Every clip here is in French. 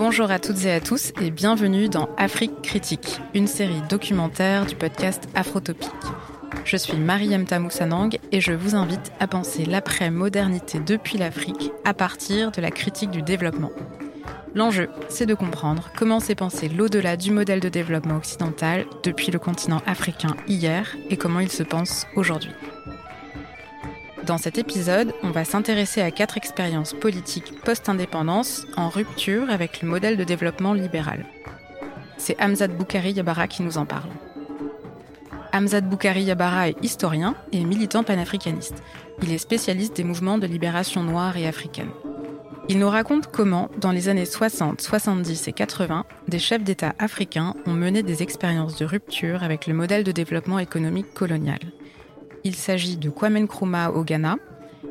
Bonjour à toutes et à tous et bienvenue dans Afrique Critique, une série documentaire du podcast Afrotopique. Je suis Mariam Tamoussanang et je vous invite à penser l'après-modernité depuis l'Afrique à partir de la critique du développement. L'enjeu, c'est de comprendre comment s'est pensé l'au-delà du modèle de développement occidental depuis le continent africain hier et comment il se pense aujourd'hui. Dans cet épisode, on va s'intéresser à quatre expériences politiques post-indépendance en rupture avec le modèle de développement libéral. C'est Hamzat Boukari Yabara qui nous en parle. Hamzat Boukari Yabara est historien et militant panafricaniste. Il est spécialiste des mouvements de libération noire et africaine. Il nous raconte comment, dans les années 60, 70 et 80, des chefs d'État africains ont mené des expériences de rupture avec le modèle de développement économique colonial. Il s'agit de Kwame Nkrumah au Ghana,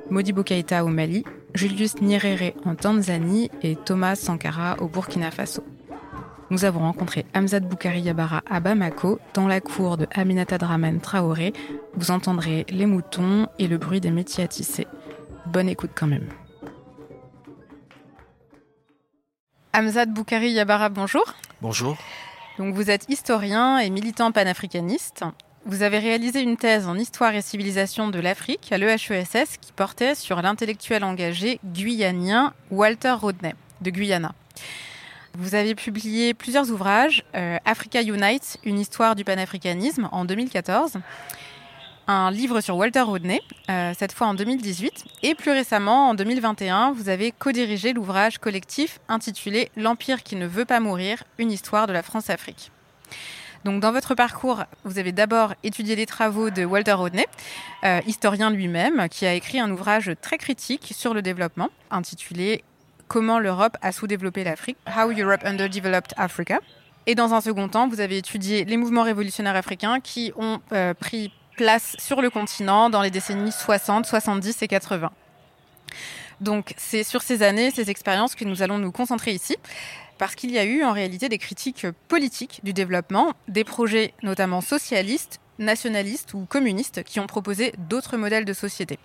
Modibo Keïta au Mali, Julius Nyerere en Tanzanie et Thomas Sankara au Burkina Faso. Nous avons rencontré Hamzat Boukari Yabara à Bamako, dans la cour de Aminata Draman Traoré. Vous entendrez les moutons et le bruit des métiers à tisser. Bonne écoute quand même. Hamzat Boukari Yabara, bonjour. Bonjour. Donc vous êtes historien et militant panafricaniste. Vous avez réalisé une thèse en histoire et civilisation de l'Afrique à l'EHESS qui portait sur l'intellectuel engagé guyanien Walter Rodney de Guyana. Vous avez publié plusieurs ouvrages, euh, Africa Unite, une histoire du panafricanisme en 2014, un livre sur Walter Rodney, euh, cette fois en 2018, et plus récemment, en 2021, vous avez co-dirigé l'ouvrage collectif intitulé L'Empire qui ne veut pas mourir, une histoire de la France-Afrique. Donc, dans votre parcours, vous avez d'abord étudié les travaux de Walter Rodney, euh, historien lui-même, qui a écrit un ouvrage très critique sur le développement, intitulé Comment l'Europe a sous-développé l'Afrique, How Europe Underdeveloped Africa. Et dans un second temps, vous avez étudié les mouvements révolutionnaires africains qui ont euh, pris place sur le continent dans les décennies 60, 70 et 80. Donc c'est sur ces années, ces expériences que nous allons nous concentrer ici, parce qu'il y a eu en réalité des critiques politiques du développement, des projets notamment socialistes, nationalistes ou communistes qui ont proposé d'autres modèles de société.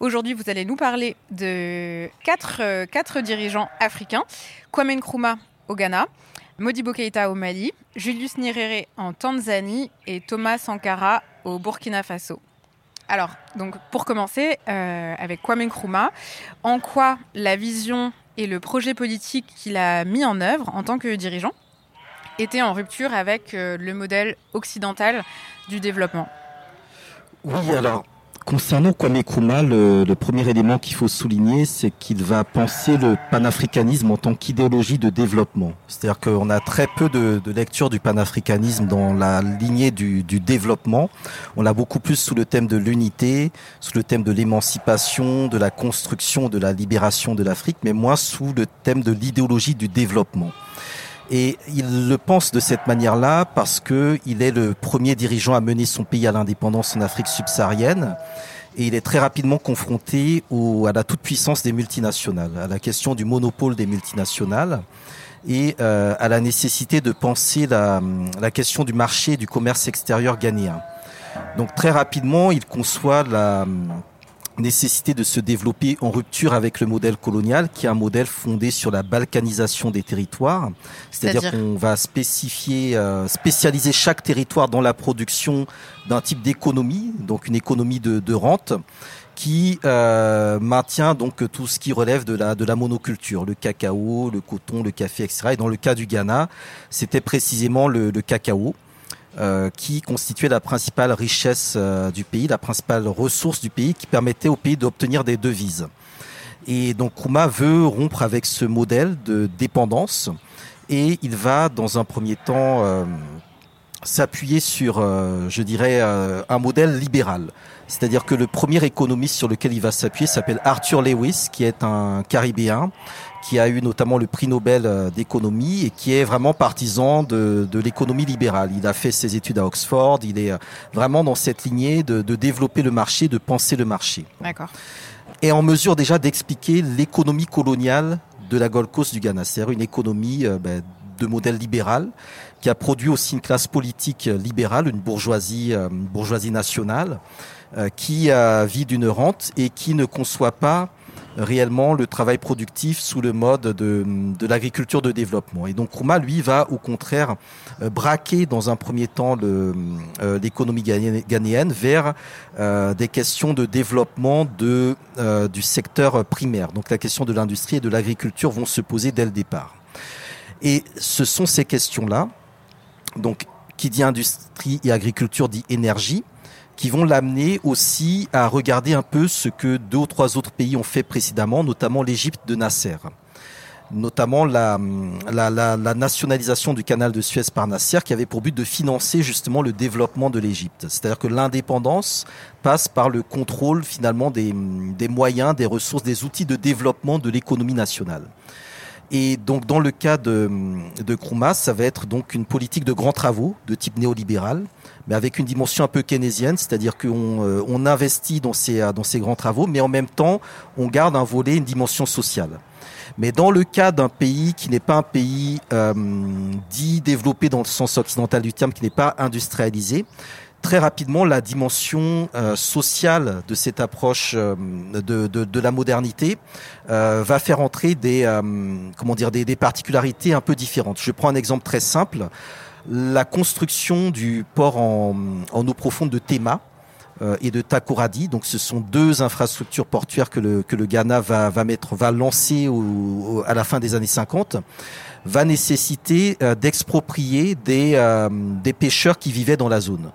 Aujourd'hui, vous allez nous parler de quatre, euh, dirigeants africains. Kwame Nkrumah au Ghana, Modibo Keïta au Mali, Julius Nyerere en Tanzanie et Thomas Sankara au Burkina Faso. Alors, donc pour commencer, euh, avec Kwame Nkrumah, en quoi la vision et le projet politique qu'il a mis en œuvre en tant que dirigeant étaient en rupture avec euh, le modèle occidental du développement. Oui, alors Concernant Kwame Nkrumah, le, premier élément qu'il faut souligner, c'est qu'il va penser le panafricanisme en tant qu'idéologie de développement. C'est-à-dire qu'on a très peu de, de, lecture du panafricanisme dans la lignée du, du développement. On l'a beaucoup plus sous le thème de l'unité, sous le thème de l'émancipation, de la construction, de la libération de l'Afrique, mais moins sous le thème de l'idéologie du développement. Et il le pense de cette manière-là parce que il est le premier dirigeant à mener son pays à l'indépendance en Afrique subsaharienne. Et il est très rapidement confronté au, à la toute-puissance des multinationales, à la question du monopole des multinationales et euh, à la nécessité de penser la, la question du marché du commerce extérieur ghanéen. Donc très rapidement, il conçoit la, nécessité de se développer en rupture avec le modèle colonial, qui est un modèle fondé sur la balkanisation des territoires. C'est-à-dire qu'on va spécifier, euh, spécialiser chaque territoire dans la production d'un type d'économie, donc une économie de, de rente qui euh, maintient donc tout ce qui relève de la de la monoculture, le cacao, le coton, le café, etc. Et dans le cas du Ghana, c'était précisément le, le cacao. Euh, qui constituait la principale richesse euh, du pays, la principale ressource du pays, qui permettait au pays d'obtenir des devises. Et donc Kouma veut rompre avec ce modèle de dépendance et il va dans un premier temps euh, s'appuyer sur, euh, je dirais, un modèle libéral. C'est-à-dire que le premier économiste sur lequel il va s'appuyer s'appelle Arthur Lewis, qui est un Caribéen, qui a eu notamment le prix Nobel euh, d'économie et qui est vraiment partisan de, de l'économie libérale. Il a fait ses études à Oxford, il est vraiment dans cette lignée de, de développer le marché, de penser le marché. D'accord. Et en mesure déjà d'expliquer l'économie coloniale de la Gold Coast du Ghana, c'est-à-dire une économie euh, ben, de modèle libéral qui a produit aussi une classe politique libérale, une bourgeoisie, euh, bourgeoisie nationale, euh, qui vit d'une rente et qui ne conçoit pas réellement le travail productif sous le mode de, de l'agriculture de développement. Et donc Kruma, lui, va au contraire euh, braquer dans un premier temps euh, l'économie ghanéenne vers euh, des questions de développement de, du secteur primaire. Donc la question de l'industrie et de l'agriculture vont se poser dès le départ. Et ce sont ces questions-là, donc qui dit industrie et agriculture dit énergie, qui vont l'amener aussi à regarder un peu ce que deux ou trois autres pays ont fait précédemment, notamment l'Égypte de Nasser notamment la, nationalisation du canal de Suez par Nasser qui avait pour but de financer justement le développement de l'Égypte. C'est-à-dire que l'indépendance passe par le contrôle finalement des moyens, des ressources, des outils de développement de l'économie nationale. Et donc dans le cas de, de Kroumas, ça va être donc une politique de grands travaux de type néolibéral, mais avec une dimension un peu keynésienne, c'est-à-dire qu'on euh, investit dans ces, dans ces grands travaux, mais en même temps on garde un volet, une dimension sociale. Mais dans le cas d'un pays qui n'est pas un pays euh, dit développé dans le sens occidental du terme, qui n'est pas industrialisé, très rapidement la dimension euh, sociale de cette approche euh, de, de, de, la modernité euh, va faire entrer des comment dire des, des, particularités un peu différentes. Je prends un exemple très simple la construction du port en, en eau profonde de Tema et de Takoradi. Donc, ce sont deux infrastructures portuaires que le, que le Ghana va, va mettre, va lancer au, à la fin des années 50 va nécessiter d'exproprier des, des pêcheurs qui vivaient dans la zone.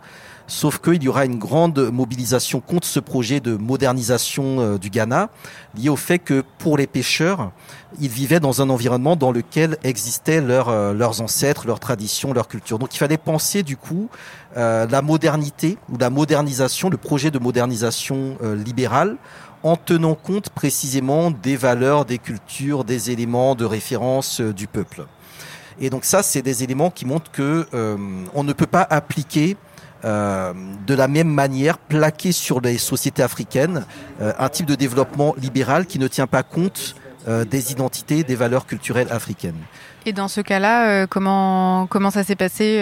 Sauf qu'il y aura une grande mobilisation contre ce projet de modernisation euh, du Ghana, lié au fait que pour les pêcheurs, ils vivaient dans un environnement dans lequel existaient leurs, euh, leurs ancêtres, leurs traditions, leur culture. Donc il fallait penser du coup euh, la modernité ou la modernisation, le projet de modernisation libérale en tenant compte précisément des valeurs, des cultures, des éléments de référence du peuple. Et donc ça, c'est des éléments qui montrent que on ne peut pas appliquer euh, de la même manière plaquer sur les sociétés africaines euh, un type de développement libéral qui ne tient pas compte euh, des identités, des valeurs culturelles africaines. Et dans ce cas-là, comment comment ça s'est passé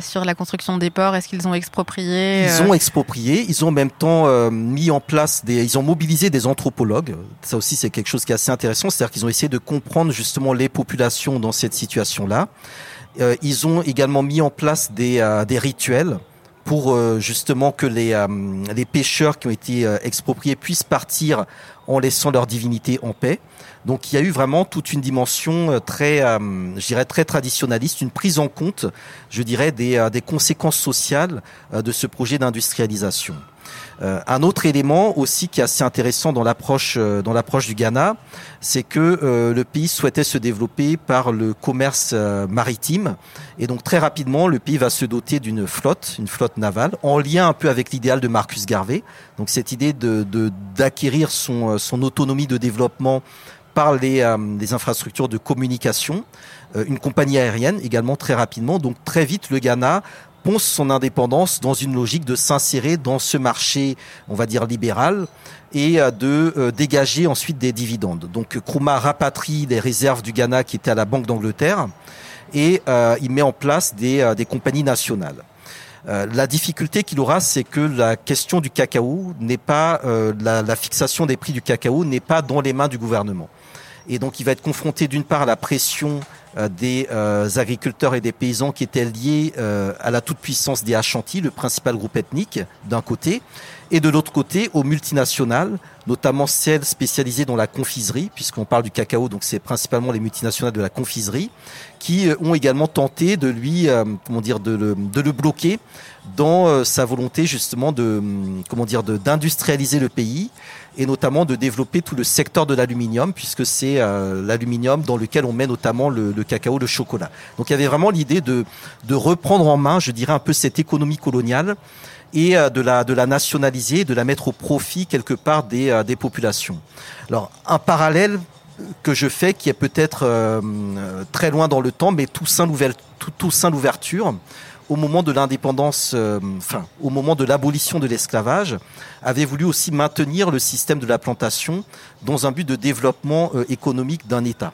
sur la construction des ports? Est-ce qu'ils ont exproprié Ils ont exproprié. Ils ont en même temps mis en place des. Ils ont mobilisé des anthropologues. Ça aussi, c'est quelque chose qui est assez intéressant. C'est-à-dire qu'ils ont essayé de comprendre justement les populations dans cette situation-là. Ils ont également mis en place des, des rituels pour euh, justement que les, euh, pêcheurs qui ont été euh, expropriés puissent partir en laissant leur divinité en paix. Donc il y a eu vraiment toute une dimension très, je dirais très traditionnaliste, une prise en compte, je dirais, des conséquences sociales de ce projet d'industrialisation. Euh, un autre élément aussi qui est assez intéressant dans l'approche euh, du Ghana, c'est que euh, le pays souhaitait se développer par le commerce maritime et donc très rapidement le pays va se doter d'une flotte, une flotte navale, en lien un peu avec l'idéal de Marcus Garvey. Donc cette idée d'acquérir son autonomie de développement par les, les infrastructures de communication, une compagnie aérienne également très rapidement. Donc très vite, le Ghana son indépendance dans une logique de s'insérer dans ce marché, on va dire libéral, et euh, de euh, dégager ensuite des dividendes. Donc Kruma rapatrie les réserves du Ghana qui étaient à la Banque d'Angleterre et euh, il met en place des, compagnies nationales. la difficulté qu'il aura, c'est que la question du cacao n'est pas la, fixation des prix du cacao n'est pas dans les mains du gouvernement. Et donc il va être confronté d'une part à la pression des euh, agriculteurs et des paysans qui étaient liés euh, à la toute-puissance des Ashanti, le principal groupe ethnique, d'un côté, et de l'autre côté aux multinationales, notamment celles spécialisées dans la confiserie, puisqu'on parle du cacao, donc c'est principalement les multinationales de la confiserie, qui ont également tenté de lui, comment dire, de le, bloquer dans sa volonté justement de, comment dire, d'industrialiser le pays et notamment de développer tout le secteur de l'aluminium, puisque c'est euh, l'aluminium dans lequel on met notamment le, le, cacao, le chocolat. Donc il y avait vraiment l'idée de, de reprendre en main, je dirais, un peu cette économie coloniale et euh, de la, de nationaliser, de la mettre au profit quelque part des, euh, populations. Alors un parallèle que je fais qui est peut-être très loin dans le temps, mais tout sein l'ouverture, au moment de l'indépendance, euh, au moment de l'abolition de l'esclavage, avait voulu aussi maintenir le système de la plantation dans un but de développement euh, économique d'un État.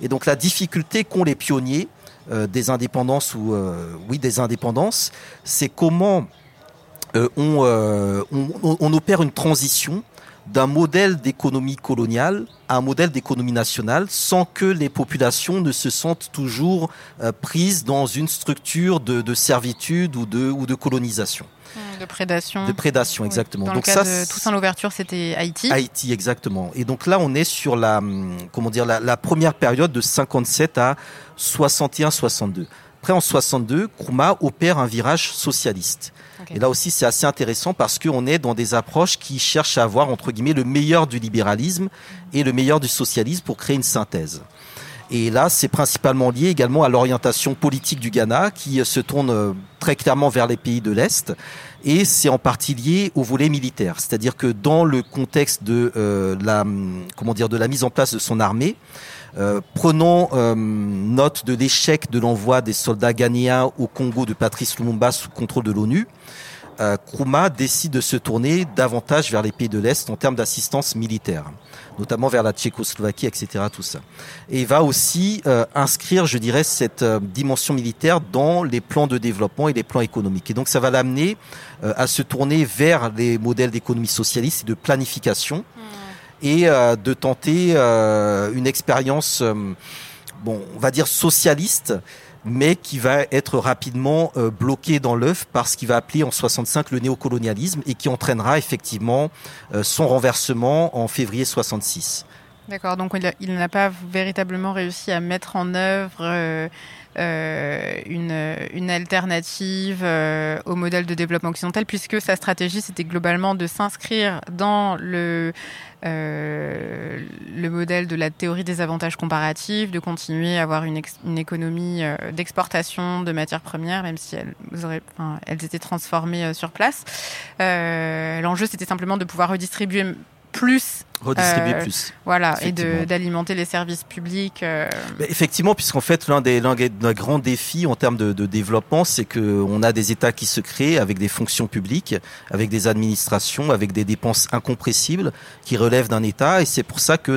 Et donc la difficulté qu'ont les pionniers euh, des indépendances ou oui des indépendances, c'est comment on, on, opère une transition d'un modèle d'économie coloniale à un modèle d'économie nationale sans que les populations ne se sentent toujours euh, prises dans une structure de, servitude ou de, ou de colonisation. De prédation. De prédation, exactement. Dans donc le cas ça, de Toussaint l'ouverture, c'était Haïti. Haïti, exactement. Et donc là, on est sur la, hum, comment dire, la, première période de 57 à 61-62. Après, en 62, Kruma opère un virage socialiste. Et là aussi, c'est assez intéressant parce qu'on est dans des approches qui cherchent à avoir, entre guillemets, le meilleur du libéralisme et le meilleur du socialisme pour créer une synthèse. Et là, c'est principalement lié également à l'orientation politique du Ghana qui se tourne euh, très clairement vers les pays de l'Est. Et c'est en partie lié au volet militaire. C'est-à-dire que dans le contexte de euh, la, mise en place de son armée, euh, prenons note de l'échec de l'envoi des soldats ghanéens au Congo de Patrice Lumumba sous contrôle de l'ONU. Euh, Kruma décide de se tourner davantage vers les pays de l'Est en termes d'assistance militaire, notamment vers la Tchécoslovaquie, etc. Tout ça. Et il va aussi euh, inscrire, je dirais, cette euh, dimension militaire dans les plans de développement et les plans économiques. Et donc ça va l'amener à se tourner vers les modèles d'économie socialiste et de planification hmm. et de tenter une expérience, bon, on va dire socialiste, mais qui va être rapidement euh, bloqué dans l'œuf par ce qu'il va appeler en 65 le néocolonialisme et qui entraînera effectivement euh, son renversement en février 66. D'accord, donc il n'a pas véritablement réussi à mettre en œuvre euh, une, une, alternative au modèle de développement occidental, puisque sa stratégie, c'était globalement de s'inscrire dans le, euh, le modèle de la théorie des avantages comparatifs, de continuer à avoir une, économie euh, d'exportation de matières premières, même si elles, étaient transformées euh, sur place. L'enjeu, c'était simplement de pouvoir redistribuer plus redistribuer euh, plus. Voilà, et d'alimenter les services publics. Euh. effectivement, puisqu'en fait, l'un des, des, grands défis en termes de, de développement, c'est qu'on a des États qui se créent avec des fonctions publiques, avec des administrations, avec des dépenses incompressibles qui relèvent d'un État. Et c'est pour ça que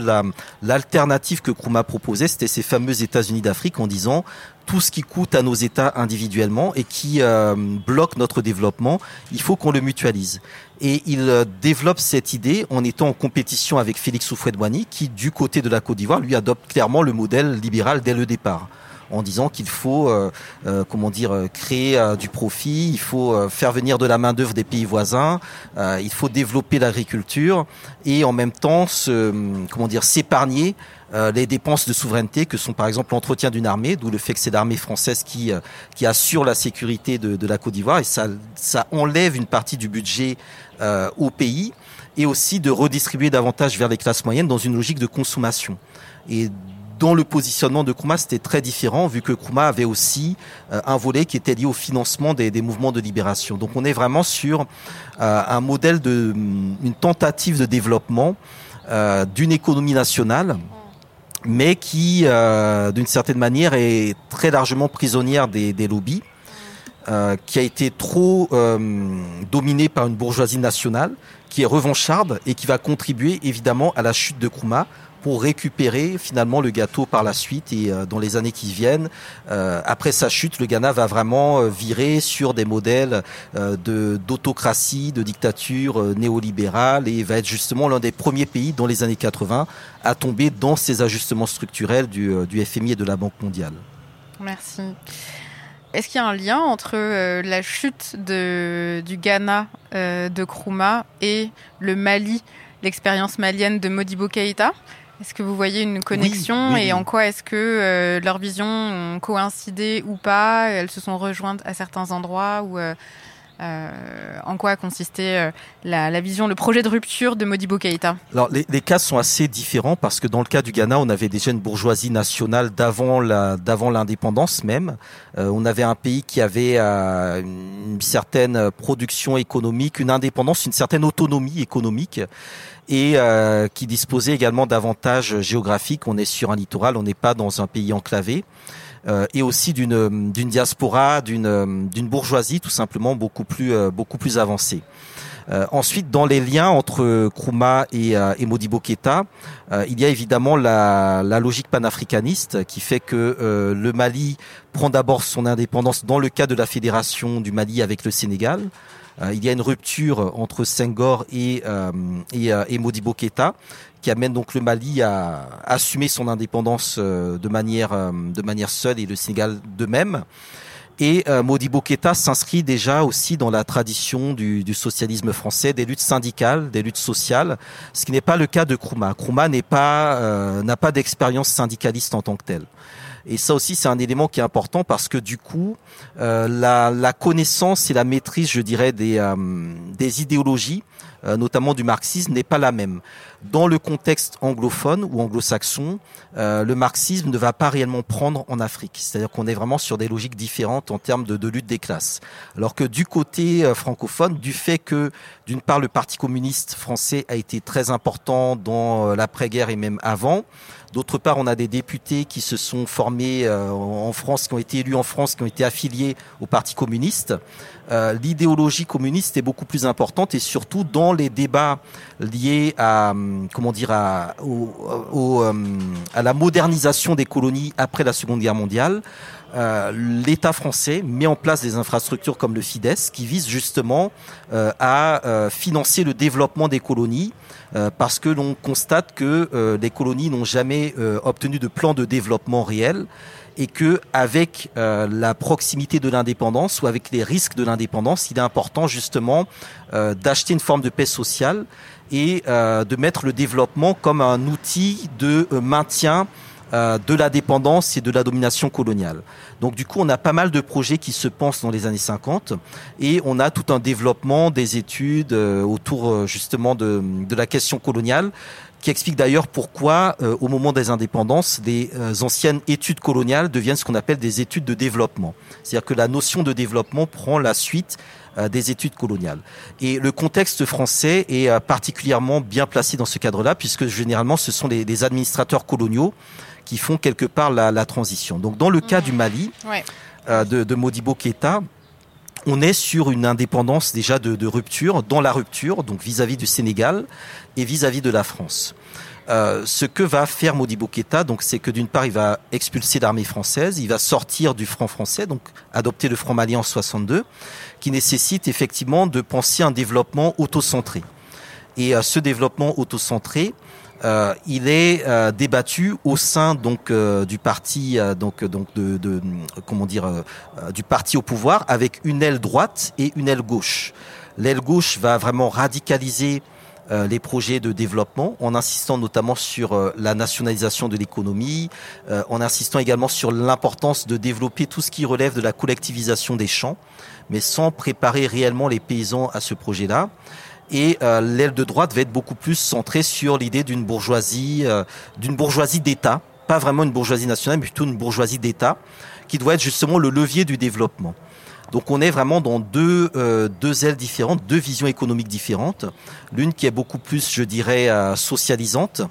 l'alternative que Kruma proposait, c'était ces fameux États-Unis d'Afrique en disant tout ce qui coûte à nos États individuellement et qui euh, bloque notre développement, il faut qu'on le mutualise. Et il euh, développe cette idée en étant en compétition avec Félix Houphouët-Boigny, qui, du côté de la Côte d'Ivoire, lui adopte clairement le modèle libéral dès le départ en disant qu'il faut, euh, comment dire, créer du profit, il faut faire venir de la main d'œuvre des pays voisins, il faut développer l'agriculture et en même temps se, comment dire, s'épargner euh, les dépenses de souveraineté que sont par exemple l'entretien d'une armée, d'où le fait que c'est l'armée française qui, euh, qui assure la sécurité de, de, la Côte d'Ivoire et ça, ça enlève une partie du budget euh, au pays et aussi de redistribuer davantage vers les classes moyennes dans une logique de consommation. Et dans le positionnement de Kruma, c'était très différent, vu que Kruma avait aussi un volet qui était lié au financement des, mouvements de libération. Donc on est vraiment sur un modèle de, une tentative de développement d'une économie nationale mais qui, euh, d'une certaine manière, est très largement prisonnière des, lobbies, euh, qui a été trop euh, dominée par une bourgeoisie nationale, qui est revancharde et qui va contribuer évidemment à la chute de Kruma pour récupérer finalement le gâteau par la suite et euh, dans les années qui viennent. Euh, après sa chute, le Ghana va vraiment euh, virer sur des modèles de d'autocratie, de dictature néolibérale et va être justement l'un des premiers pays dans les années 80 à tomber dans ces ajustements structurels du, FMI et de la Banque mondiale. Merci. Est-ce qu'il y a un lien entre la chute du Ghana de Kruma et le Mali, l'expérience malienne de Modibo Keïta? Est-ce que vous voyez une connexion et en quoi est-ce que euh, leurs visions ont coïncidé ou pas? Elles se sont rejointes à certains endroits ou euh, euh, en quoi a consisté la, la, vision, le projet de rupture de Modibo Keïta? Alors les, les, cas sont assez différents parce que dans le cas du Ghana, on avait déjà une bourgeoisie nationale d'avant l'indépendance même. on avait un pays qui avait une certaine production économique, une indépendance, une certaine autonomie économique et euh, qui disposait également d'avantages géographiques. On est sur un littoral, on n'est pas dans un pays enclavé. Euh, et aussi d'une d'une diaspora, d'une d'une bourgeoisie tout simplement beaucoup plus euh, avancée. Euh, ensuite, dans les liens entre Kruma et, et Modibo Keita, il y a évidemment la, la logique panafricaniste qui fait que le Mali prend d'abord son indépendance dans le cas de la fédération du Mali avec le Sénégal. Il y a une rupture entre Senghor et, et, et Modibo qui amène donc le Mali à, assumer son indépendance de manière de manière seule et le Sénégal de même. Et euh, Modibo s'inscrit déjà aussi dans la tradition du, du, socialisme français, des luttes syndicales, des luttes sociales, ce qui n'est pas le cas de Kruma. Kruma n'est pas euh, n'a pas d'expérience syndicaliste en tant que telle. Et ça aussi, c'est un élément qui est important parce que du coup, euh, la, connaissance et la maîtrise, je dirais, des, euh, idéologies euh, notamment du marxisme, n'est pas la même. Dans le contexte anglophone ou anglo-saxon, euh, le marxisme ne va pas réellement prendre en Afrique. C'est-à-dire qu'on est vraiment sur des logiques différentes en termes de, lutte des classes. Alors que du côté euh, francophone, du fait que, d'une part, le Parti communiste français a été très important dans l'après-guerre et même avant, D'autre part, on a des députés qui se sont formés en France, qui ont été élus en France, qui ont été affiliés au Parti communiste. Euh, l'idéologie communiste est beaucoup plus importante et surtout dans les débats liés à hum, comment dire à, hum, à la modernisation des colonies après la Seconde Guerre mondiale. Euh, l'État français met en place des infrastructures comme le FIDES qui visent justement euh, à financer le développement des colonies parce que l'on constate que les colonies n'ont jamais obtenu de plan de développement réel et que avec euh, la proximité de l'indépendance ou avec les risques de l'indépendance, il est important justement euh, d'acheter une forme de paix sociale et euh, de mettre le développement comme un outil de maintien de la dépendance et de la domination coloniale. Donc du coup, on a pas mal de projets qui se pensent dans les années 50 et on a tout un développement des études autour justement de, de la question coloniale qui explique d'ailleurs pourquoi, euh, au moment des indépendances, les euh, anciennes études coloniales deviennent ce qu'on appelle des études de développement. C'est-à-dire que la notion de développement prend la suite euh, des études coloniales. Et le contexte français est particulièrement bien placé dans ce cadre-là, puisque généralement, ce sont les, administrateurs coloniaux qui font quelque part la, la transition. Donc, dans le cas du Mali, de, de Modibo Keïta, on est sur une indépendance déjà de, rupture, dans la rupture, donc vis-à-vis du Sénégal et vis-à-vis de la France. Euh, ce que va faire Modibo Keïta, donc, c'est que d'une part, il va expulser l'armée française, il va sortir du franc français, donc adopter le franc malien en 62, qui nécessite effectivement de penser un développement autocentré. Et euh, ce développement autocentré, euh, il est euh, débattu au sein donc euh, du parti donc donc de, de comment dire du parti au pouvoir avec une aile droite et une aile gauche. L'aile gauche va vraiment radicaliser les projets de développement en insistant notamment sur la nationalisation de l'économie, en insistant également sur l'importance de développer tout ce qui relève de la collectivisation des champs, mais sans préparer réellement les paysans à ce projet-là et euh, l'aile de droite va être beaucoup plus centrée sur l'idée d'une bourgeoisie, euh, d'une bourgeoisie d'État, pas vraiment une bourgeoisie nationale, mais plutôt une bourgeoisie d'État, qui doit être justement le levier du développement. Donc on est vraiment dans deux, euh, deux ailes différentes, deux visions économiques différentes. L'une qui est beaucoup plus, je dirais, socialisante,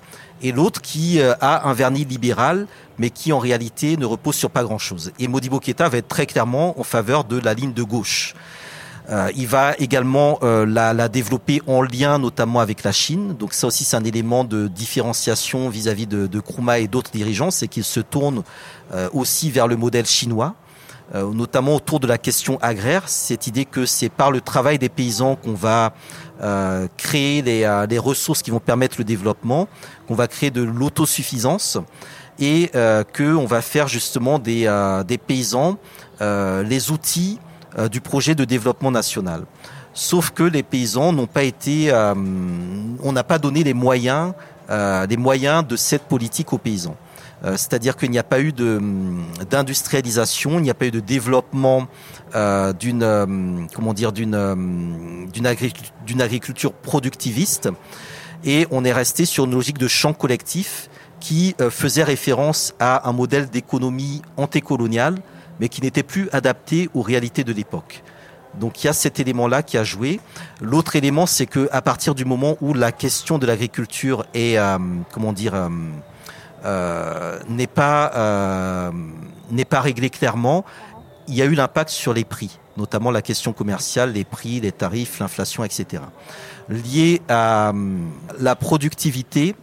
et l'autre qui a un vernis libéral, mais qui en réalité ne repose sur pas grand-chose. Et Modibo Keita va être très clairement en faveur de la ligne de gauche. Euh, il va également euh, la, la, développer en lien notamment avec la Chine. Donc ça aussi c'est un élément de différenciation vis-à-vis de, de Kruma et d'autres dirigeants, c'est qu'il se tourne euh, aussi vers le modèle chinois notamment autour de la question agraire, cette idée que c'est par le travail des paysans qu'on va créer les, les, ressources qui vont permettre le développement, qu'on va créer de l'autosuffisance et euh, qu'on va faire justement des, des paysans les outils euh, du projet de développement national. Sauf que les paysans n'ont pas été, euh, on n'a pas donné les moyens, euh, moyens de cette politique aux paysans. C'est-à-dire qu'il n'y a pas eu d'industrialisation, il n'y a pas eu de développement d'une comment dire d'une d'une agriculture productiviste, et on est resté sur une logique de champ collectif qui faisait référence à un modèle d'économie antécoloniale mais qui n'était plus adapté aux réalités de l'époque. Donc il y a cet élément-là qui a joué. L'autre élément, c'est que à partir du moment où la question de l'agriculture est, euh, comment dire, euh, euh, n'est pas n'est pas réglée clairement, il y a eu l'impact sur les prix, notamment la question commerciale, les prix, les tarifs, l'inflation, etc. Lié à la productivité,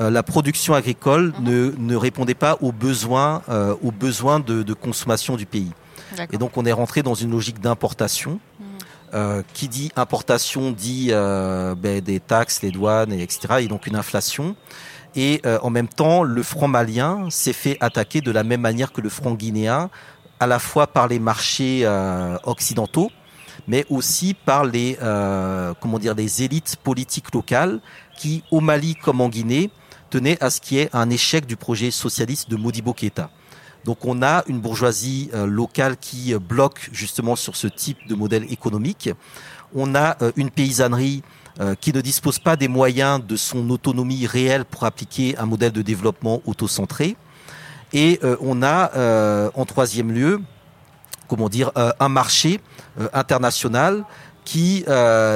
euh, la production agricole ne, ne, répondait pas aux besoins, euh, aux besoins de, de, consommation du pays. Et donc on est rentré dans une logique d'importation. Mmh. qui dit importation dit ben, des taxes, les douanes, etc. Et donc une inflation. Et en même temps, le franc malien s'est fait attaquer de la même manière que le franc guinéen, à la fois par les marchés occidentaux, mais aussi par les comment dire les élites politiques locales qui, au Mali comme en Guinée, tenaient à ce qui est un échec du projet socialiste de Modibo Keïta. Donc on a une bourgeoisie euh, locale qui euh, bloque justement sur ce type de modèle économique. On a euh, une paysannerie qui ne dispose pas des moyens de son autonomie réelle pour appliquer un modèle de développement autocentré. Et on a en troisième lieu, comment dire, un marché international qui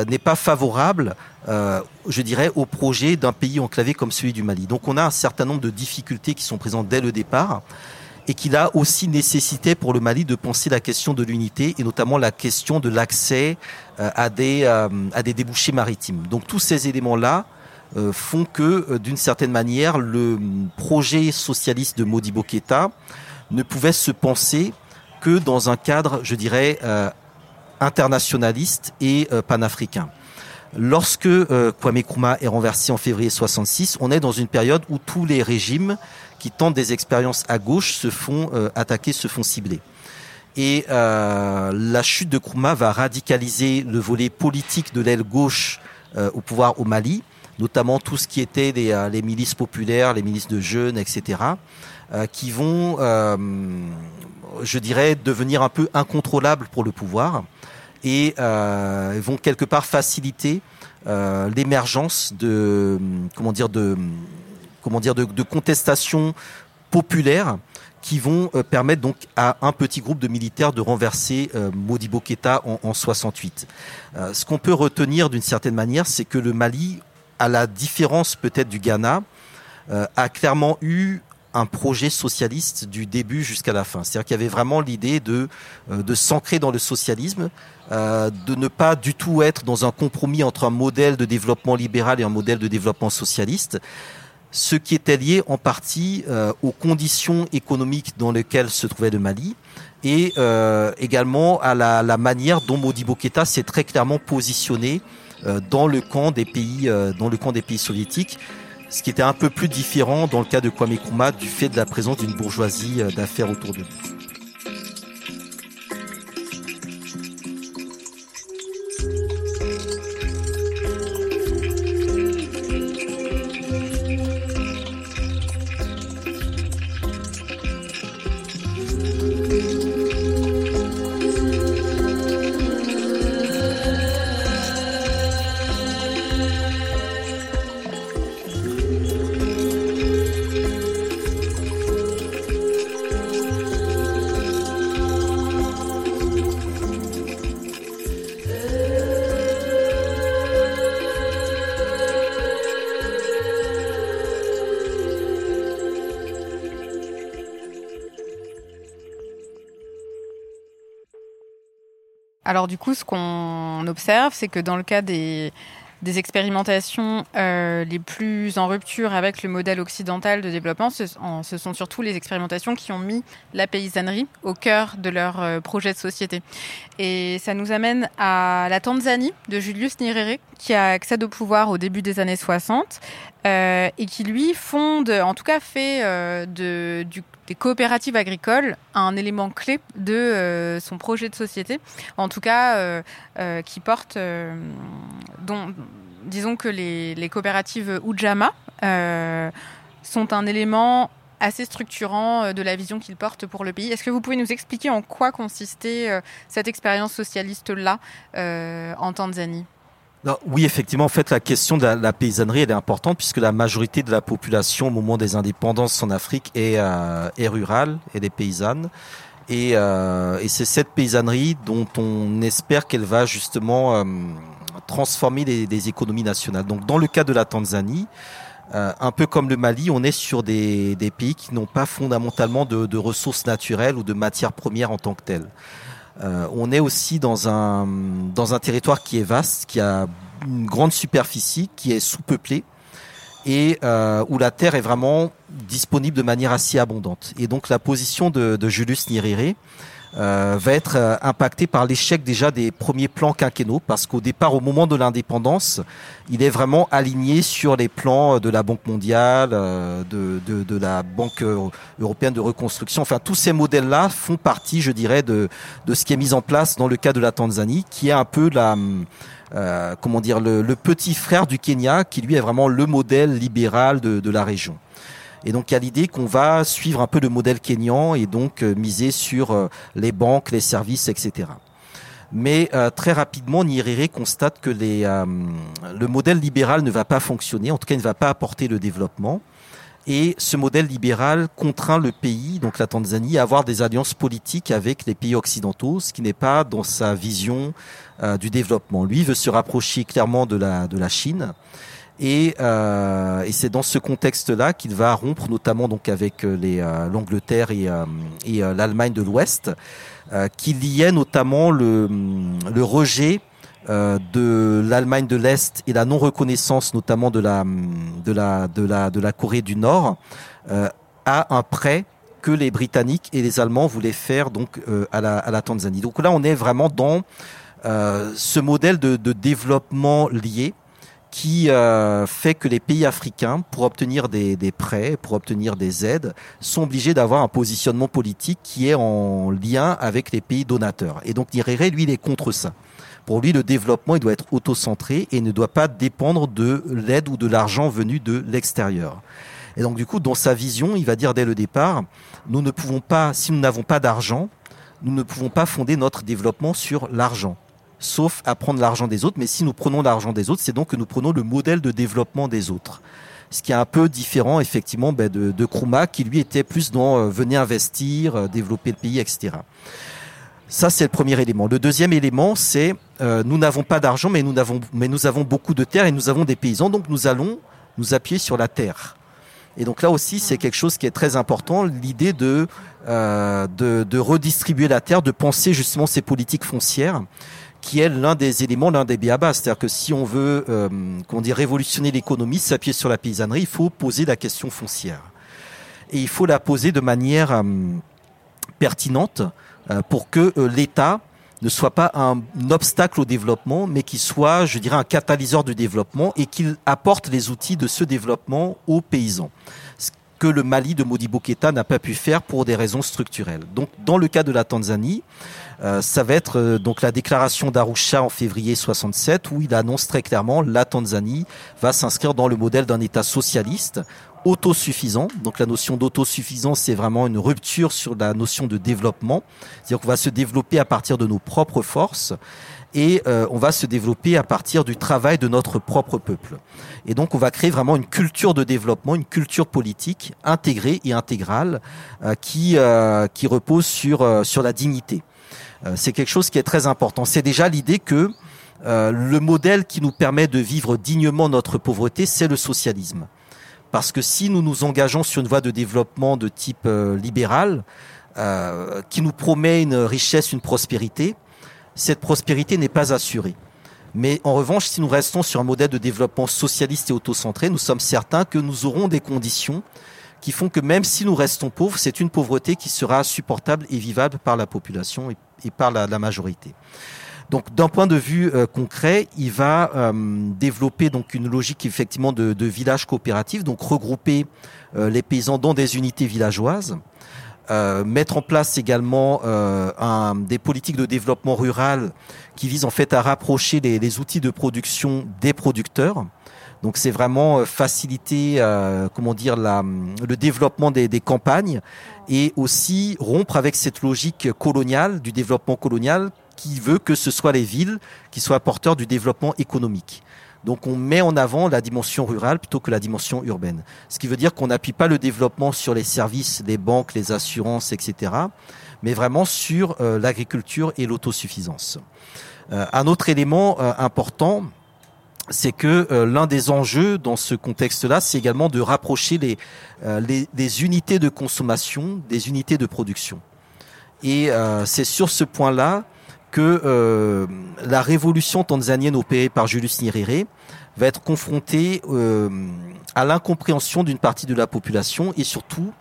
n'est pas favorable, je dirais, au projet d'un pays enclavé comme celui du Mali. Donc on a un certain nombre de difficultés qui sont présentes dès le départ et qu'il a aussi nécessité pour le Mali de penser la question de l'unité et notamment la question de l'accès euh, à des euh, à des débouchés maritimes. Donc tous ces éléments-là euh, font que d'une certaine manière le projet socialiste de Modibo Keïta ne pouvait se penser que dans un cadre, je dirais, internationaliste et panafricain. Lorsque Kwame Nkrumah est renversé en février 66, on est dans une période où tous les régimes qui tentent des expériences à gauche se font euh, attaquer, se font cibler. Et euh, la chute de Nkrumah va radicaliser le volet politique de l'aile gauche euh, au pouvoir au Mali, notamment tout ce qui était les, les milices populaires, les milices de jeunes, etc., qui vont, je dirais, devenir un peu incontrôlables pour le pouvoir et vont quelque part faciliter l'émergence de, comment dire, de comment dire, de, de contestations populaires qui vont euh, permettre donc à un petit groupe de militaires de renverser euh, Modibo Keïta en, en 68. Euh, ce qu'on peut retenir d'une certaine manière, c'est que le Mali, à la différence peut-être du Ghana, a clairement eu un projet socialiste du début jusqu'à la fin. C'est-à-dire qu'il y avait vraiment l'idée de, de s'ancrer dans le socialisme, de ne pas du tout être dans un compromis entre un modèle de développement libéral et un modèle de développement socialiste, ce qui était lié en partie euh, aux conditions économiques dans lesquelles se trouvait le Mali et euh, également à la, manière dont Modibo Keïta s'est très clairement positionné euh, dans le camp des pays dans le camp des pays soviétiques ce qui était un peu plus différent dans le cas de Kwame Nkrumah du fait de la présence d'une bourgeoisie d'affaires autour de lui. Du coup, ce qu'on observe, c'est que dans le cas des, expérimentations euh, les plus en rupture avec le modèle occidental de développement, ce, sont surtout les expérimentations qui ont mis la paysannerie au cœur de leur euh, projet de société. Et ça nous amène à la Tanzanie de Julius Nyerere, qui a accès au pouvoir au début des années 60 euh, et qui lui fonde, en tout cas fait du des coopératives agricoles un élément clé de euh, son projet de société, en tout cas euh, euh, qui porte, dont, disons que les, les coopératives Ujama sont un élément assez structurant de la vision qu'il porte pour le pays. Est-ce que vous pouvez nous expliquer en quoi consistait cette expérience socialiste-là en Tanzanie? Oui, effectivement, en fait, la question de la, paysannerie, elle est importante puisque la majorité de la population au moment des indépendances en Afrique est, euh, est rurale, et est paysanne. Et, euh, et c'est cette paysannerie dont on espère qu'elle va justement euh, transformer les, économies nationales. Donc, dans le cas de la Tanzanie, un peu comme le Mali, on est sur des, des pays qui n'ont pas fondamentalement de ressources naturelles ou de matières premières en tant que telles. Euh, on est aussi dans un, dans un territoire qui est vaste, qui a une grande superficie, qui est sous-peuplée et euh, où la terre est vraiment disponible de manière assez abondante. Et donc la position de, Julius Nyerere euh, va être euh, impacté par l'échec déjà des premiers plans quinquennaux, parce qu'au départ, au moment de l'indépendance, il est vraiment aligné sur les plans de la Banque mondiale, euh, de, de, de, la Banque européenne de reconstruction. Enfin, tous ces modèles-là font partie, je dirais, de, de ce qui est mis en place dans le cas de la Tanzanie, qui est un peu la... Euh, comment dire le, le, petit frère du Kenya qui lui est vraiment le modèle libéral de, de la région. Et donc il y a l'idée qu'on va suivre un peu le modèle kényan et donc euh, miser sur euh, les banques, les services, etc. Mais euh, très rapidement, Nyerere constate que les, le modèle libéral ne va pas fonctionner, en tout cas il ne va pas apporter le développement. Et ce modèle libéral contraint le pays, donc la Tanzanie, à avoir des alliances politiques avec les pays occidentaux, ce qui n'est pas dans sa vision du développement. Lui veut se rapprocher clairement de la, de la Chine. Et, euh, et c'est dans ce contexte-là qu'il va rompre, notamment donc avec euh, les euh, l'Angleterre et, euh, et l'Allemagne de l'Ouest, qui liait notamment le, le rejet de l'Allemagne de l'Est et la non reconnaissance, notamment de la de la de la de la Corée du Nord, à un prêt que les Britanniques et les Allemands voulaient faire donc à la à la Tanzanie. Donc là, on est vraiment dans ce modèle de, de développement lié qui euh, fait que les pays africains, pour obtenir des, prêts, pour obtenir des aides, sont obligés d'avoir un positionnement politique qui est en lien avec les pays donateurs. Et donc Nyerere, lui, il est contre ça. Pour lui, le développement, il doit être auto-centré et ne doit pas dépendre de l'aide ou de l'argent venu de l'extérieur. Et donc, du coup, dans sa vision, il va dire dès le départ, nous ne pouvons pas, si nous n'avons pas d'argent, nous ne pouvons pas fonder notre développement sur l'argent sauf à prendre l'argent des autres. Mais si nous prenons l'argent des autres, c'est donc que nous prenons le modèle de développement des autres. Ce qui est un peu différent, effectivement, ben, de, de Kruma, qui lui était plus dans euh, venez investir, euh, développer le pays, etc. Ça, c'est le premier élément. Le deuxième élément, c'est euh, nous n'avons pas d'argent, mais nous mais nous avons beaucoup de terre et nous avons des paysans, donc nous allons nous appuyer sur la terre. Et donc là aussi, c'est quelque chose qui est très important, l'idée de, euh, de, de redistribuer la terre, de penser justement ces politiques foncières qui est l'un des éléments, l'un des biabas. C'est-à-dire que si on veut, euh, qu'on dit révolutionner l'économie, s'appuyer sur la paysannerie, il faut poser la question foncière. Et il faut la poser de manière euh, pertinente euh, pour que l'État ne soit pas un, obstacle au développement, mais qu'il soit, je dirais, un catalyseur du développement et qu'il apporte les outils de ce développement aux paysans. Que le Mali de Modibo Keïta n'a pas pu faire pour des raisons structurelles. Donc, dans le cas de la Tanzanie, euh, ça va être euh, donc la déclaration d'Arusha en février 67 où il annonce très clairement la Tanzanie va s'inscrire dans le modèle d'un État socialiste autosuffisant. Donc la notion d'autosuffisance, c'est vraiment une rupture sur la notion de développement. C'est-à-dire qu'on va se développer à partir de nos propres forces et euh, on va se développer à partir du travail de notre propre peuple. Et donc on va créer vraiment une culture de développement, une culture politique intégrée et intégrale qui, qui repose sur, sur la dignité. Euh, c'est quelque chose qui est très important. C'est déjà l'idée que euh, le modèle qui nous permet de vivre dignement notre pauvreté, c'est le socialisme. Parce que si nous nous engageons sur une voie de développement de type euh, libéral, qui nous promet une richesse, une prospérité, cette prospérité n'est pas assurée. Mais en revanche, si nous restons sur un modèle de développement socialiste et autocentré, nous sommes certains que nous aurons des conditions qui font que même si nous restons pauvres, c'est une pauvreté qui sera supportable et vivable par la population et par la, majorité. Donc, d'un point de vue euh, concret, il va euh, développer une logique effectivement de, de village coopératif, donc regrouper euh, les paysans dans des unités villageoises, mettre en place également un, des politiques de développement rural qui visent en fait à rapprocher les, outils de production des producteurs. Donc c'est vraiment faciliter, comment dire, la, le développement des, des campagnes et aussi rompre avec cette logique coloniale, du développement colonial, qui veut que ce soit les villes qui soient porteurs du développement économique. Donc on met en avant la dimension rurale plutôt que la dimension urbaine. Ce qui veut dire qu'on n'appuie pas le développement sur les services, les banques, les assurances, etc., mais vraiment sur euh, l'agriculture et l'autosuffisance. Euh, un autre élément euh, important, c'est que l'un des enjeux dans ce contexte-là, c'est également de rapprocher les, unités de consommation des unités de production. Et c'est sur ce point-là que la révolution tanzanienne opérée par Julius Nyerere va être confrontée à l'incompréhension d'une partie de la population et surtout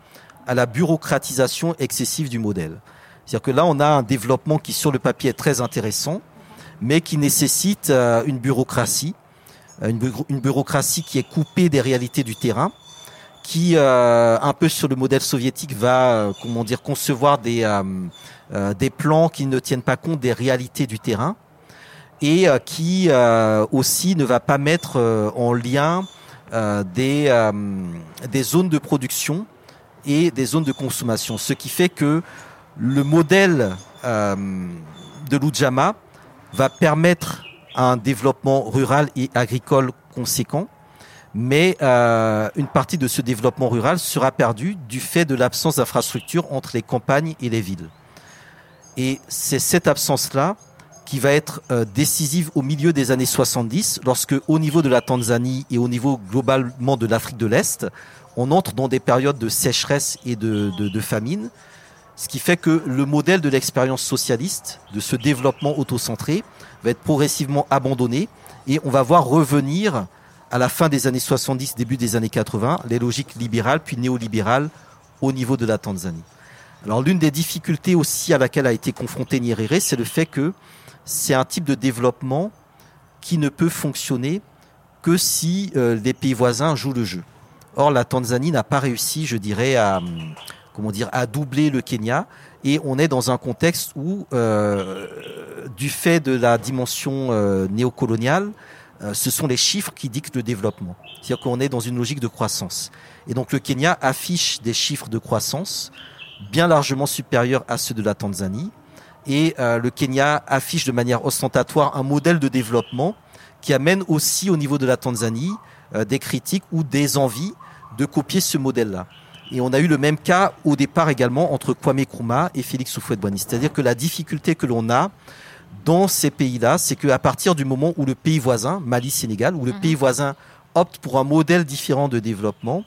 à la bureaucratisation excessive du modèle. C'est-à-dire que là, on a un développement qui, sur le papier, est très intéressant, mais qui nécessite euh, une bureaucratie, euh, une, bureaucratie qui est coupée des réalités du terrain, qui, euh, un peu sur le modèle soviétique, va, comment dire, concevoir des, des plans qui ne tiennent pas compte des réalités du terrain et qui aussi ne va pas mettre en lien des, zones de production et des zones de consommation. Ce qui fait que le modèle de l'Ujama va permettre un développement rural et agricole conséquent, mais euh, une partie de ce développement rural sera perdue du fait de l'absence d'infrastructures entre les campagnes et les villes. Et c'est cette absence-là qui va être euh, décisive au milieu des années 70, lorsque au niveau de la Tanzanie et au niveau globalement de l'Afrique de l'Est, on entre dans des périodes de sécheresse et de, de, de famine, ce qui fait que le modèle de l'expérience socialiste, de ce développement autocentré, va être progressivement abandonné et on va voir revenir à la fin des années 70, début des années 80, les logiques libérales puis néolibérales au niveau de la Tanzanie. Alors l'une des difficultés aussi à laquelle a été confronté Nyerere, c'est le fait que c'est un type de développement qui ne peut fonctionner que si euh, les pays voisins jouent le jeu. Or, la Tanzanie n'a pas réussi, je dirais, à, comment dire, à doubler le Kenya. Et on est dans un contexte où, euh, du fait de la dimension euh, néocoloniale, ce sont les chiffres qui dictent le développement. C'est-à-dire qu'on est dans une logique de croissance. Et donc le Kenya affiche des chiffres de croissance bien largement supérieurs à ceux de la Tanzanie. Et le Kenya affiche de manière ostentatoire un modèle de développement qui amène aussi au niveau de la Tanzanie des critiques ou des envies de copier ce modèle-là. Et on a eu le même cas au départ également entre Kwame Nkrumah et Félix Houphouët-Boigny. C'est-à-dire que la difficulté que l'on a dans ces pays-là, c'est qu'à partir du moment où le pays voisin, Mali, Sénégal, où le mhm. pays voisin opte pour un modèle différent de développement,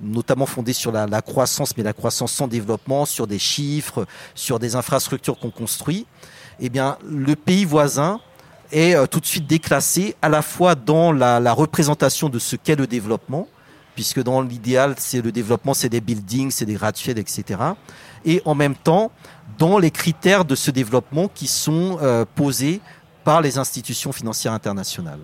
notamment fondé sur la, croissance, mais la croissance sans développement, sur des chiffres, sur des infrastructures qu'on construit, eh bien, le pays voisin est euh, tout de suite déclassé à la fois dans la, la représentation de ce qu'est le développement, puisque dans l'idéal, c'est le développement, c'est des buildings, c'est des gratte-ciels, etc. Et en même temps, dans les critères de ce développement qui sont euh, posés par les institutions financières internationales.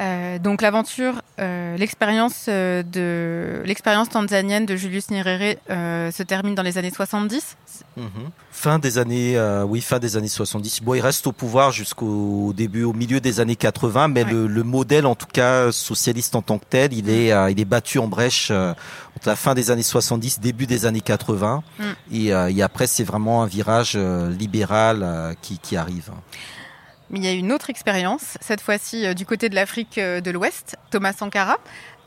Euh, donc l'aventure, euh, l'expérience euh, de l'expérience tanzanienne de Julius Nyerere euh, se termine dans les années 70. Mhm. Fin des années, oui, fin des années 70. Bon, il reste au pouvoir jusqu'au début, au milieu des années 80, mais le, le, modèle, en tout cas socialiste en tant que tel, il est, il est battu en brèche entre la fin des années 70, début des années 80, mm. et, et, après c'est vraiment un virage libéral qui, qui arrive. Mais il y a une autre expérience, cette fois-ci euh, du côté de l'Afrique euh, de l'Ouest, Thomas Sankara,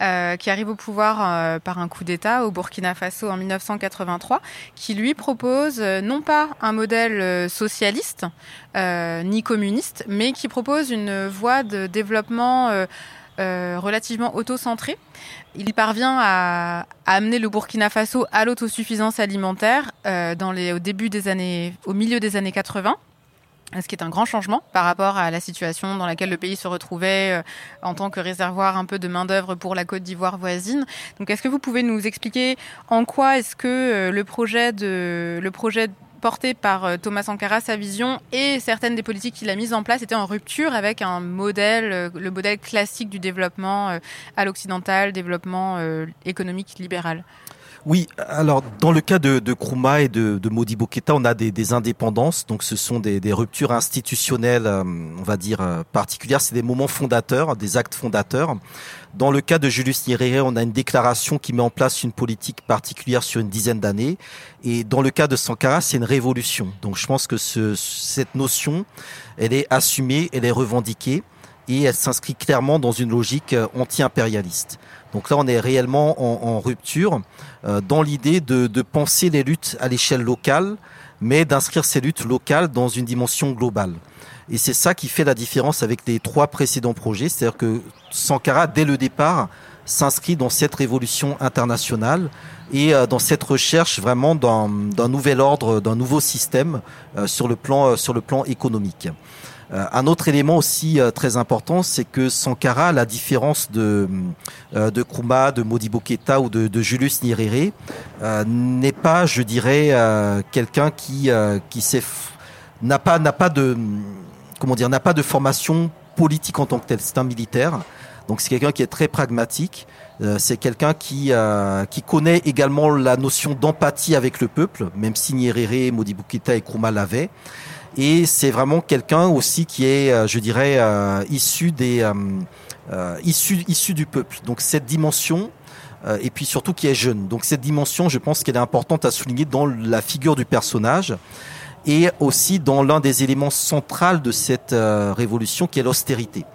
euh, qui arrive au pouvoir par un coup d'État au Burkina Faso en 1983, qui lui propose non pas un modèle socialiste ni communiste, mais qui propose une voie de développement relativement auto-centré. Il parvient à, amener le Burkina Faso à l'autosuffisance alimentaire au milieu des années 80 ce qui est un grand changement par rapport à la situation dans laquelle le pays se retrouvait euh, en tant que réservoir un peu de main-d'œuvre pour la Côte d'Ivoire voisine. Donc, est-ce que vous pouvez nous expliquer en quoi est-ce que euh, le projet de le projet porté par euh, Thomas Sankara, sa vision et certaines des politiques qu'il a mises en place étaient en rupture avec un modèle, le modèle classique du développement à l'occidental, développement économique libéral? Oui, alors dans le cas de, de Kruma et de, de Modibo Keta, on a des, indépendances, donc ce sont des, ruptures institutionnelles, euh, on va dire euh, particulières, c'est des moments fondateurs, des actes fondateurs. Dans le cas de Julius Nyerere, on a une déclaration qui met en place une politique particulière sur une dizaine d'années, et dans le cas de Sankara, c'est une révolution. Donc je pense que ce, cette notion, elle est assumée, elle est revendiquée, et elle s'inscrit clairement dans une logique euh, anti-impérialiste. Donc là, on est réellement en, rupture euh, dans l'idée de, penser les luttes à l'échelle locale, mais d'inscrire ces luttes locales dans une dimension globale. Et c'est ça qui fait la différence avec les trois précédents projets, c'est-à-dire que Sankara, dès le départ, s'inscrit dans cette révolution internationale et euh, dans cette recherche vraiment d'un nouvel ordre, d'un nouveau système sur le plan économique. Un autre élément aussi très important, c'est que Sankara, à la différence de de Kruma, de Modibo Keita ou de, de Julius Nyerere, n'est pas, je dirais, quelqu'un qui qui n'a pas n'a pas de comment dire n'a pas de formation politique en tant que tel. C'est un militaire. Donc c'est quelqu'un qui est très pragmatique. Euh, c'est quelqu'un qui euh, qui connaît également la notion d'empathie avec le peuple, même si Nyerere, Modibo Keita et Kruma l'avaient. Et c'est vraiment quelqu'un aussi qui est, euh, je dirais, issu des issu issu du peuple. Donc cette dimension et puis surtout qui est jeune. Donc cette dimension, je pense qu'elle est importante à souligner dans la figure du personnage et aussi dans l'un des éléments centraux de cette révolution qui est l'austérité.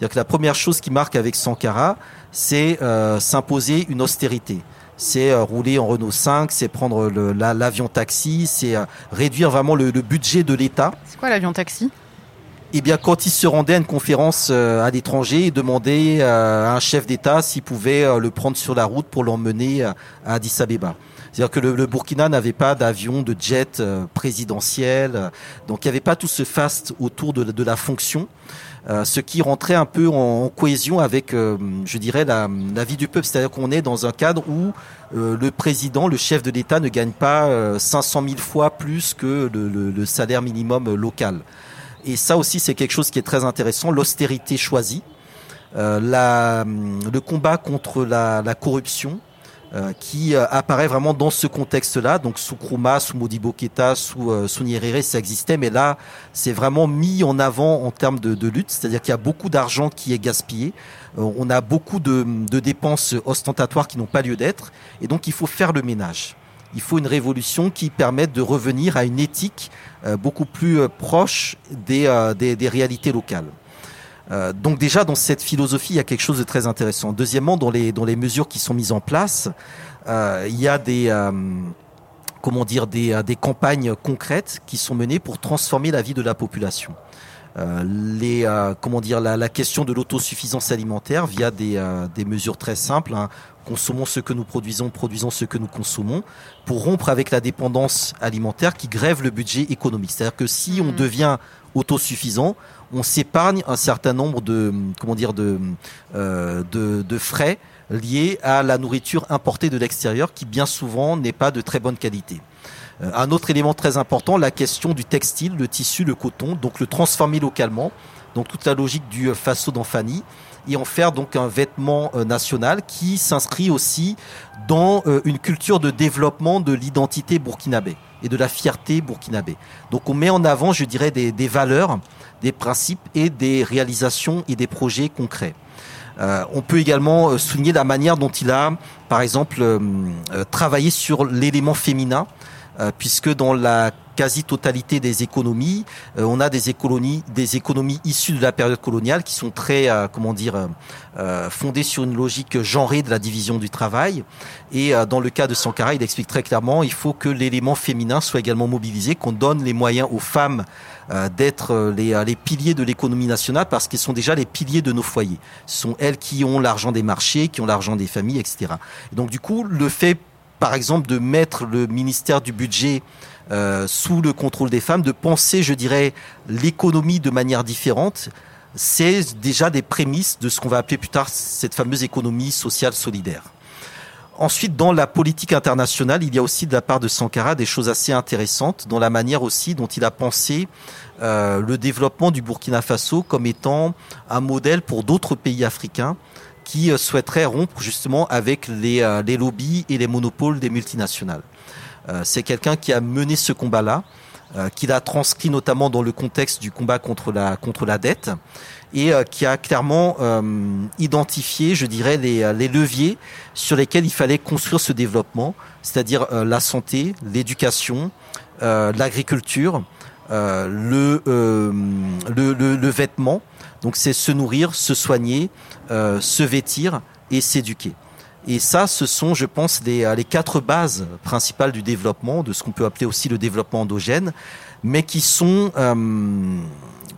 C'est-à-dire que la première chose qui marque avec Sankara, c'est euh, s'imposer une austérité. C'est euh, rouler en Renault 5, c'est prendre l'avion taxi, c'est euh, réduire vraiment le, budget de l'État. C'est quoi l'avion taxi? Eh bien, quand il se rendait à une conférence à l'étranger, il demandait à un chef d'État s'il pouvait le prendre sur la route pour l'emmener à Addis Abeba. C'est-à-dire que le, Burkina n'avait pas d'avion, de jet présidentiel, donc il n'y avait pas tout ce faste autour de, de la fonction. Euh, ce qui rentrait un peu en, cohésion avec, euh, je dirais, la, vie du peuple. C'est-à-dire qu'on est dans un cadre où euh, le président, le chef de l'État ne gagne pas 500 000 fois plus que le, salaire minimum local. Et ça aussi, c'est quelque chose qui est très intéressant, l'austérité choisie. le combat contre la corruption, euh, qui euh, apparaît vraiment dans ce contexte-là. Donc sous Kruma, sous Modibo Keita, sous, euh, sous Nyerere, ça existait, mais là, c'est vraiment mis en avant en termes de, de lutte, c'est-à-dire qu'il y a beaucoup d'argent qui est gaspillé. on a beaucoup de, de dépenses ostentatoires qui n'ont pas lieu d'être, et donc il faut faire le ménage. Il faut une révolution qui permette de revenir à une éthique beaucoup plus proche des, des, des réalités locales. Euh, donc déjà dans cette philosophie, il y a quelque chose de très intéressant. Deuxièmement, dans les dans les mesures qui sont mises en place, euh, il y a des euh, comment dire des, des campagnes concrètes qui sont menées pour transformer la vie de la population. les comment dire la, la question de l'autosuffisance alimentaire via des, des mesures très simples. Hein. Consommons ce que nous produisons, produisons ce que nous consommons, pour rompre avec la dépendance alimentaire qui grève le budget économique. C'est-à-dire que si on mmh. devient autosuffisant, on s'épargne un certain nombre de comment dire de, euh, de, de frais liés à la nourriture importée de l'extérieur qui bien souvent n'est pas de très bonne qualité. Euh, un autre élément très important, la question du textile, le tissu, le coton, donc le transformer localement, donc toute la logique du faso d'Anfani et en faire donc un vêtement euh, national qui s'inscrit aussi dans une culture de développement de l'identité burkinabé et de la fierté burkinabé. Donc on met en avant, je dirais, des, valeurs des principes et des réalisations et des projets concrets. Euh, on peut également euh, souligner la manière dont il a, par exemple, euh, travaillé sur l'élément féminin, puisque dans la quasi-totalité des économies, euh, on a des économies, issues de la période coloniale qui sont très, euh, comment dire, euh, fondées sur une logique genrée de la division du travail. Et dans le cas de Sankara, il explique très clairement, il faut que l'élément féminin soit également mobilisé, qu'on donne les moyens aux femmes d'être les, les piliers de l'économie nationale parce qu'elles sont déjà les piliers de nos foyers. Ce sont elles qui ont l'argent des marchés, qui ont l'argent des familles, etc. donc du coup, le fait, par exemple, de mettre le ministère du budget euh, sous le contrôle des femmes, de penser, je dirais, l'économie de manière différente, c'est déjà des prémices de ce qu'on va appeler plus tard cette fameuse économie sociale solidaire. Ensuite, dans la politique internationale, il y a aussi de la part de Sankara des choses assez intéressantes dans la manière aussi dont il a pensé euh, le développement du Burkina Faso comme étant un modèle pour d'autres pays africains qui euh, souhaiteraient rompre justement avec les, les lobbies et les monopoles des multinationales. Euh, c'est quelqu'un qui a mené ce combat-là, euh, qu'il a transcrit notamment dans le contexte du combat contre la contre la dette et euh, qui a clairement identifié, je dirais, les, les, leviers sur lesquels il fallait construire ce développement, c'est-à-dire la santé, l'éducation, l'agriculture, le, le, le, vêtement. Donc c'est se nourrir, se soigner, se vêtir et s'éduquer. Et ça, ce sont, je pense, les, euh, les quatre bases principales du développement, de ce qu'on peut appeler aussi le développement endogène, mais qui sont, euh,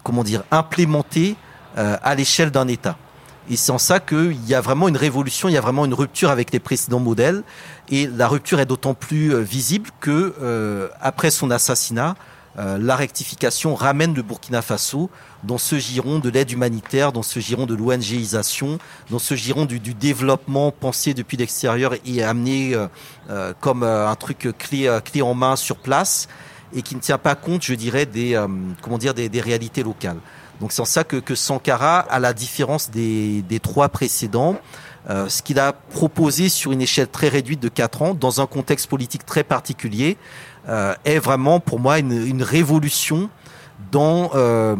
comment dire, implémentées euh, à l'échelle d'un État. Et c'est en ça qu'il y a vraiment une révolution, il y a vraiment une rupture avec les précédents modèles. Et la rupture est d'autant plus visible que, après son assassinat, euh, la rectification ramène le Burkina Faso dans ce giron de l'aide humanitaire, dans ce giron de l'ONGisation, dans ce giron du, développement pensé depuis l'extérieur et amené euh, euh, comme un truc clé, clé en main sur place et qui ne tient pas compte, je dirais, des, comment dire, des, réalités locales. Donc c'est en ça que, Sankara, à la différence des, trois précédents, ce qu'il a proposé sur une échelle très réduite de 4 ans, dans un contexte politique très particulier, euh, est vraiment pour moi une, révolution dans, euh,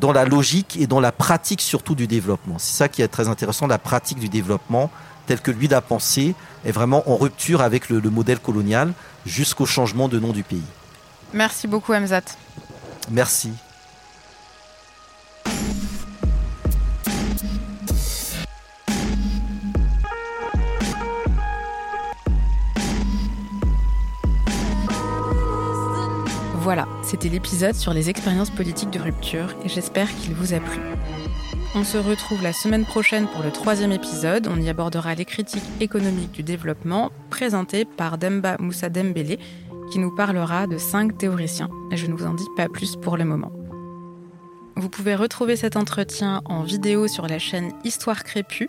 dans la logique et dans la pratique surtout du développement. C'est ça qui est très intéressant, la pratique du développement tel que lui l'a pensé est vraiment en rupture avec le, le modèle colonial jusqu'au changement de nom du pays. Merci beaucoup Hamzat. Merci. Voilà, c'était l'épisode sur les expériences politiques de rupture et j'espère qu'il vous a plu. On se retrouve la semaine prochaine pour le troisième épisode. On y abordera les critiques économiques du développement présentées par Demba Moussa Dembélé qui nous parlera de cinq théoriciens. Et je ne vous en dis pas plus pour le moment. Vous pouvez retrouver cet entretien en vidéo sur la chaîne Histoire Crépue.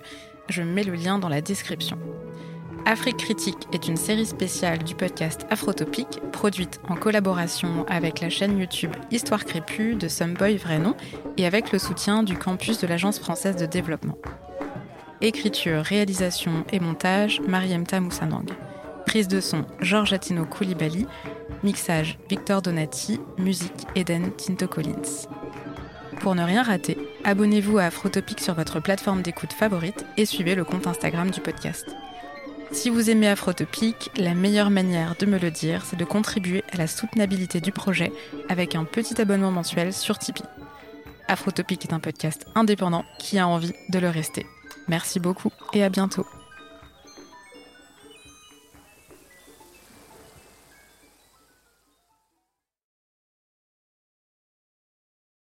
Je mets le lien dans la description. Afrique Critique est une série spéciale du podcast Afrotopique, produite en collaboration avec la chaîne YouTube Histoire Crépue de Someboy Vrai Nom et avec le soutien du campus de l'Agence française de développement. Écriture, réalisation et montage, Mariemta Moussanang. Prise de son, Georges Atino Koulibaly. Mixage, Victor Donati. Musique, Eden Tinto Collins. Pour ne rien rater, abonnez-vous à Afrotopique sur votre plateforme d'écoute favorite et suivez le compte Instagram du podcast. Si vous aimez Afrotopic, la meilleure manière de me le dire, c'est de contribuer à la soutenabilité du projet avec un petit abonnement mensuel sur Tipeee. Afrotopic est un podcast indépendant qui a envie de le rester. Merci beaucoup et à bientôt.